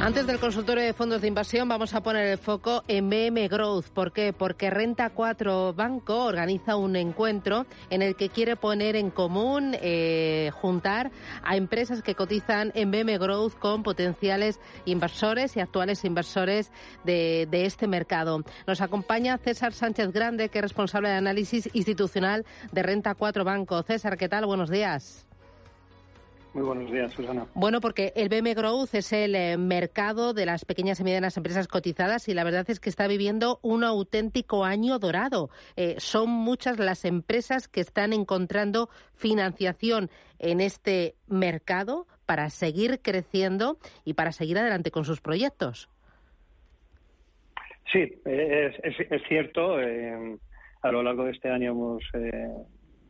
Antes del consultorio de fondos de inversión vamos a poner el foco en BM Growth. ¿Por qué? Porque Renta 4 Banco organiza un encuentro en el que quiere poner en común, eh, juntar a empresas que cotizan en BM Growth con potenciales inversores y actuales inversores de, de este mercado. Nos acompaña César Sánchez Grande, que es responsable de análisis institucional de Renta 4 Banco. César, ¿qué tal? Buenos días. Muy buenos días, Susana. Bueno, porque el BM Growth es el eh, mercado de las pequeñas y medianas empresas cotizadas y la verdad es que está viviendo un auténtico año dorado. Eh, son muchas las empresas que están encontrando financiación en este mercado para seguir creciendo y para seguir adelante con sus proyectos. Sí, es, es, cierto. Eh, a lo largo de este año hemos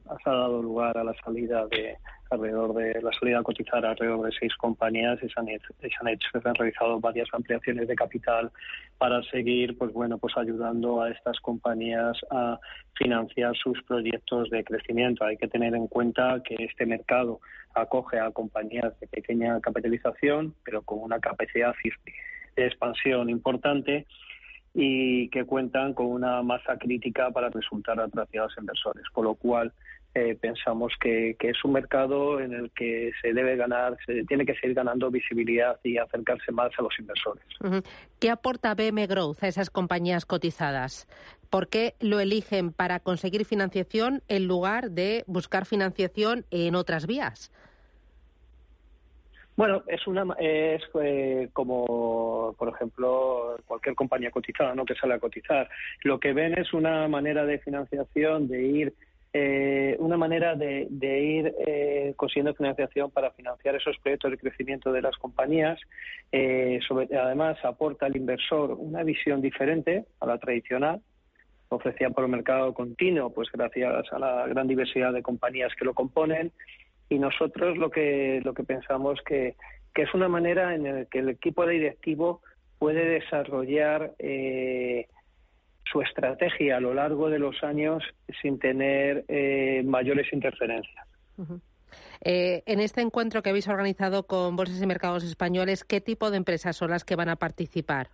ha dado lugar a la salida de alrededor de la salida a cotizar alrededor de seis compañías y se han hecho, se han, hecho, se han realizado varias ampliaciones de capital para seguir pues bueno pues ayudando a estas compañías a financiar sus proyectos de crecimiento. Hay que tener en cuenta que este mercado acoge a compañías de pequeña capitalización pero con una capacidad de expansión importante y que cuentan con una masa crítica para resultar atractivas a inversores, por lo cual eh, pensamos que, es un mercado en el que se debe ganar, se tiene que seguir ganando visibilidad y acercarse más a los inversores. ¿Qué aporta BM Growth a esas compañías cotizadas? ¿Por qué lo eligen para conseguir financiación en lugar de buscar financiación en otras vías? Bueno, es una es eh, como por ejemplo cualquier compañía cotizada, ¿no? Que sale a cotizar. Lo que ven es una manera de financiación de ir eh, una manera de, ir eh, consiguiendo financiación para financiar esos proyectos de crecimiento de las compañías. Eh, además, aporta al inversor una visión diferente a la tradicional, ofrecida por el mercado continuo, pues gracias a la gran diversidad de compañías que lo componen. Y nosotros lo que, lo que pensamos que, que es una manera en la que el equipo directivo puede desarrollar eh, su estrategia a lo largo de los años sin tener eh, mayores interferencias. Eh, en este encuentro que habéis organizado con Bolsas y Mercados Españoles, ¿qué tipo de empresas son las que van a participar?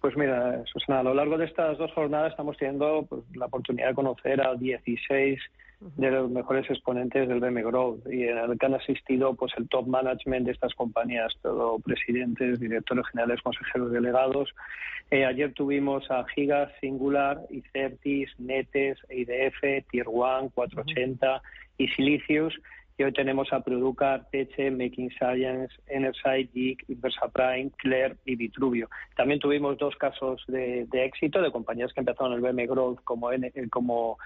Pues mira, Susana, a lo largo de estas dos jornadas estamos teniendo pues, la oportunidad de conocer a 16 de los mejores exponentes del BM Growth y en el que han asistido pues el top management de estas compañías, todo presidentes, directores generales, consejeros delegados. Eh, ayer tuvimos a Giga, Singular, Icertis, Netes, IDF, Tier One, 480 y Silicius y hoy tenemos a Producar, Teche, Making Science, Enerside, Geek, Inversa Prime, Claire y Vitruvio. También tuvimos dos casos de, éxito de compañías que empezaron el BM Growth como, como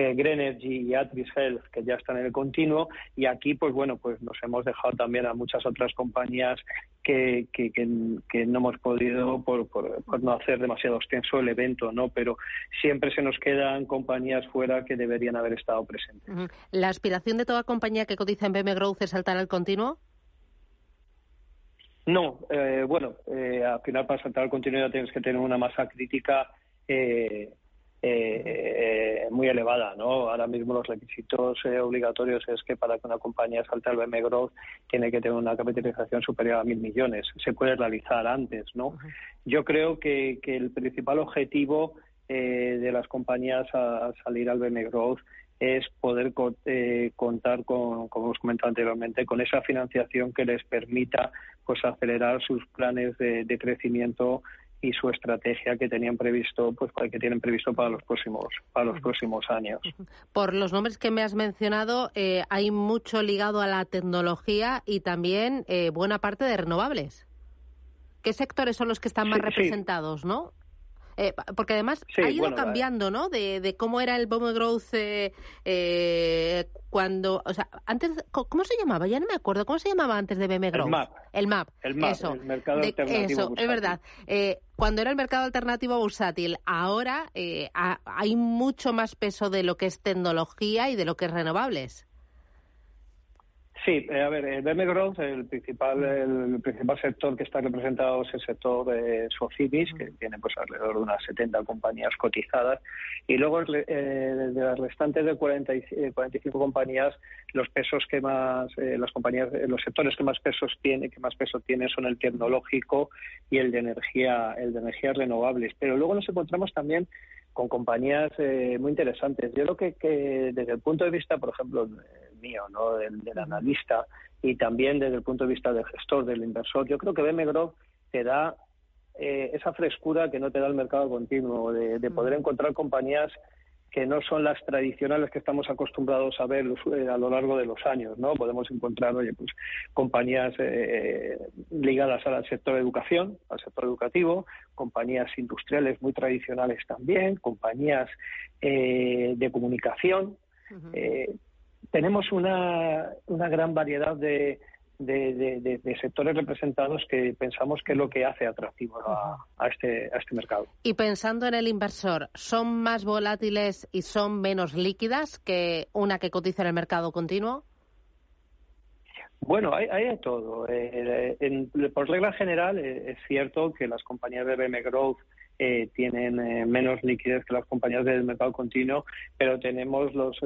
eh, Greenergy y Atris Health, que ya están en el continuo. Y aquí, pues bueno, pues nos hemos dejado también a muchas otras compañías que, que, que, no hemos podido por, por, no hacer demasiado extenso el evento, ¿no? Pero siempre se nos quedan compañías fuera que deberían haber estado presentes. ¿La aspiración de toda compañía que cotiza en BM Growth es saltar al continuo? No, eh, bueno, eh, al final para saltar al continuo ya tienes que tener una masa crítica eh, eh, muy elevada, ¿no? Ahora mismo los requisitos eh, obligatorios es que para que una compañía salte al BM Growth tiene que tener una capitalización superior a mil millones. Se puede realizar antes, ¿no? Yo creo que, que, el principal objetivo eh, de las compañías a, salir al BM Growth es poder eh, contar con, como hemos comentado anteriormente, con esa financiación que les permita pues acelerar sus planes de, de crecimiento y su estrategia que tenían previsto, pues que tienen previsto para los próximos para los próximos años. Por los nombres que me has mencionado, eh, hay mucho ligado a la tecnología y también eh, buena parte de renovables. ¿Qué sectores son los que están más representados, no? Eh, porque además ha ido cambiando, ¿no? De, cómo era el Bomb Growth eh, eh, cuando, o sea, antes, ¿cómo se llamaba? Ya no me acuerdo. ¿Cómo se llamaba antes de BM Growth? El MAP. El MAP. eso. El mercado alternativo Eso, es verdad. cuando era el mercado alternativo bursátil, ahora hay mucho más peso de lo que es tecnología y de lo que es renovables. Sí, eh, a ver, el BM Growth, el principal, el principal sector que está representado es el sector de que tiene pues alrededor de unas 70 compañías cotizadas, y luego eh, de las restantes de 40 45 compañías, los pesos que más, eh, las compañías, los sectores que más pesos tiene, que más peso tienen son el tecnológico y el de energía, el de energías renovables. Pero luego nos encontramos también con compañías muy interesantes. Yo creo que, que desde el punto de vista, por ejemplo, mío, ¿no? Del, analista y también desde el punto de vista del gestor, del inversor. Yo creo que BM Growth te da eh, esa frescura que no te da el mercado continuo, de, poder encontrar compañías que no son las tradicionales que estamos acostumbrados a ver eh, a lo largo de los años, ¿no? Podemos encontrar, oye, pues compañías eh, ligadas al sector de educación, al sector educativo, compañías industriales muy tradicionales también, compañías de comunicación, tenemos una, una gran variedad de, de, sectores representados que pensamos que es lo que hace atractivo a, este, a este mercado. Y pensando en el inversor, ¿son más volátiles y son menos líquidas que una que cotiza en el mercado continuo? Bueno, hay, hay de todo. Eh, por regla general, eh, es cierto que las compañías de BM Growth eh, tienen menos liquidez que las compañías del mercado continuo, pero tenemos los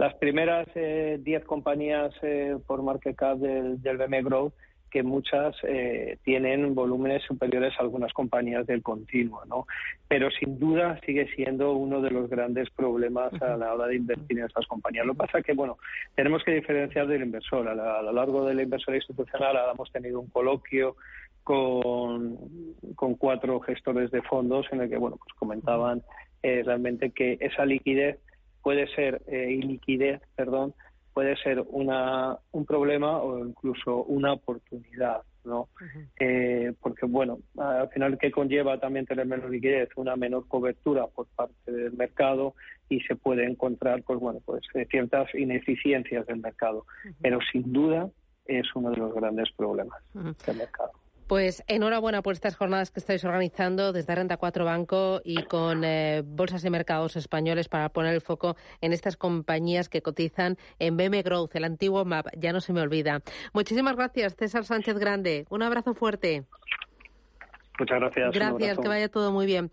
las primeras 10 eh, compañías eh, por market cap del, del BM Growth que muchas eh, tienen volúmenes superiores a algunas compañías del continuo, ¿no? Pero sin duda sigue siendo uno de los grandes problemas a la hora de invertir en estas compañías. Lo que pasa es que, bueno, tenemos que diferenciar del inversor. A, lo largo del inversor institucional hemos tenido un coloquio con, con cuatro gestores de fondos en el que, bueno, pues comentaban realmente que esa liquidez puede ser eh, iliquidez, perdón, puede ser una, un problema o incluso una oportunidad, ¿no? eh, porque, bueno, al final, ¿qué conlleva también tener menos liquidez? Una menor cobertura por parte del mercado y se puede encontrar, pues bueno, pues eh, ciertas ineficiencias del mercado. Pero sin duda es uno de los grandes problemas del mercado. Pues enhorabuena por estas jornadas que estáis organizando desde Renta 4 Banco y con eh, bolsas y mercados españoles para poner el foco en estas compañías que cotizan en BM Growth, el antiguo MAP, ya no se me olvida. Muchísimas gracias, César Sánchez Grande. Un abrazo fuerte. Muchas gracias. Gracias, que vaya todo muy bien.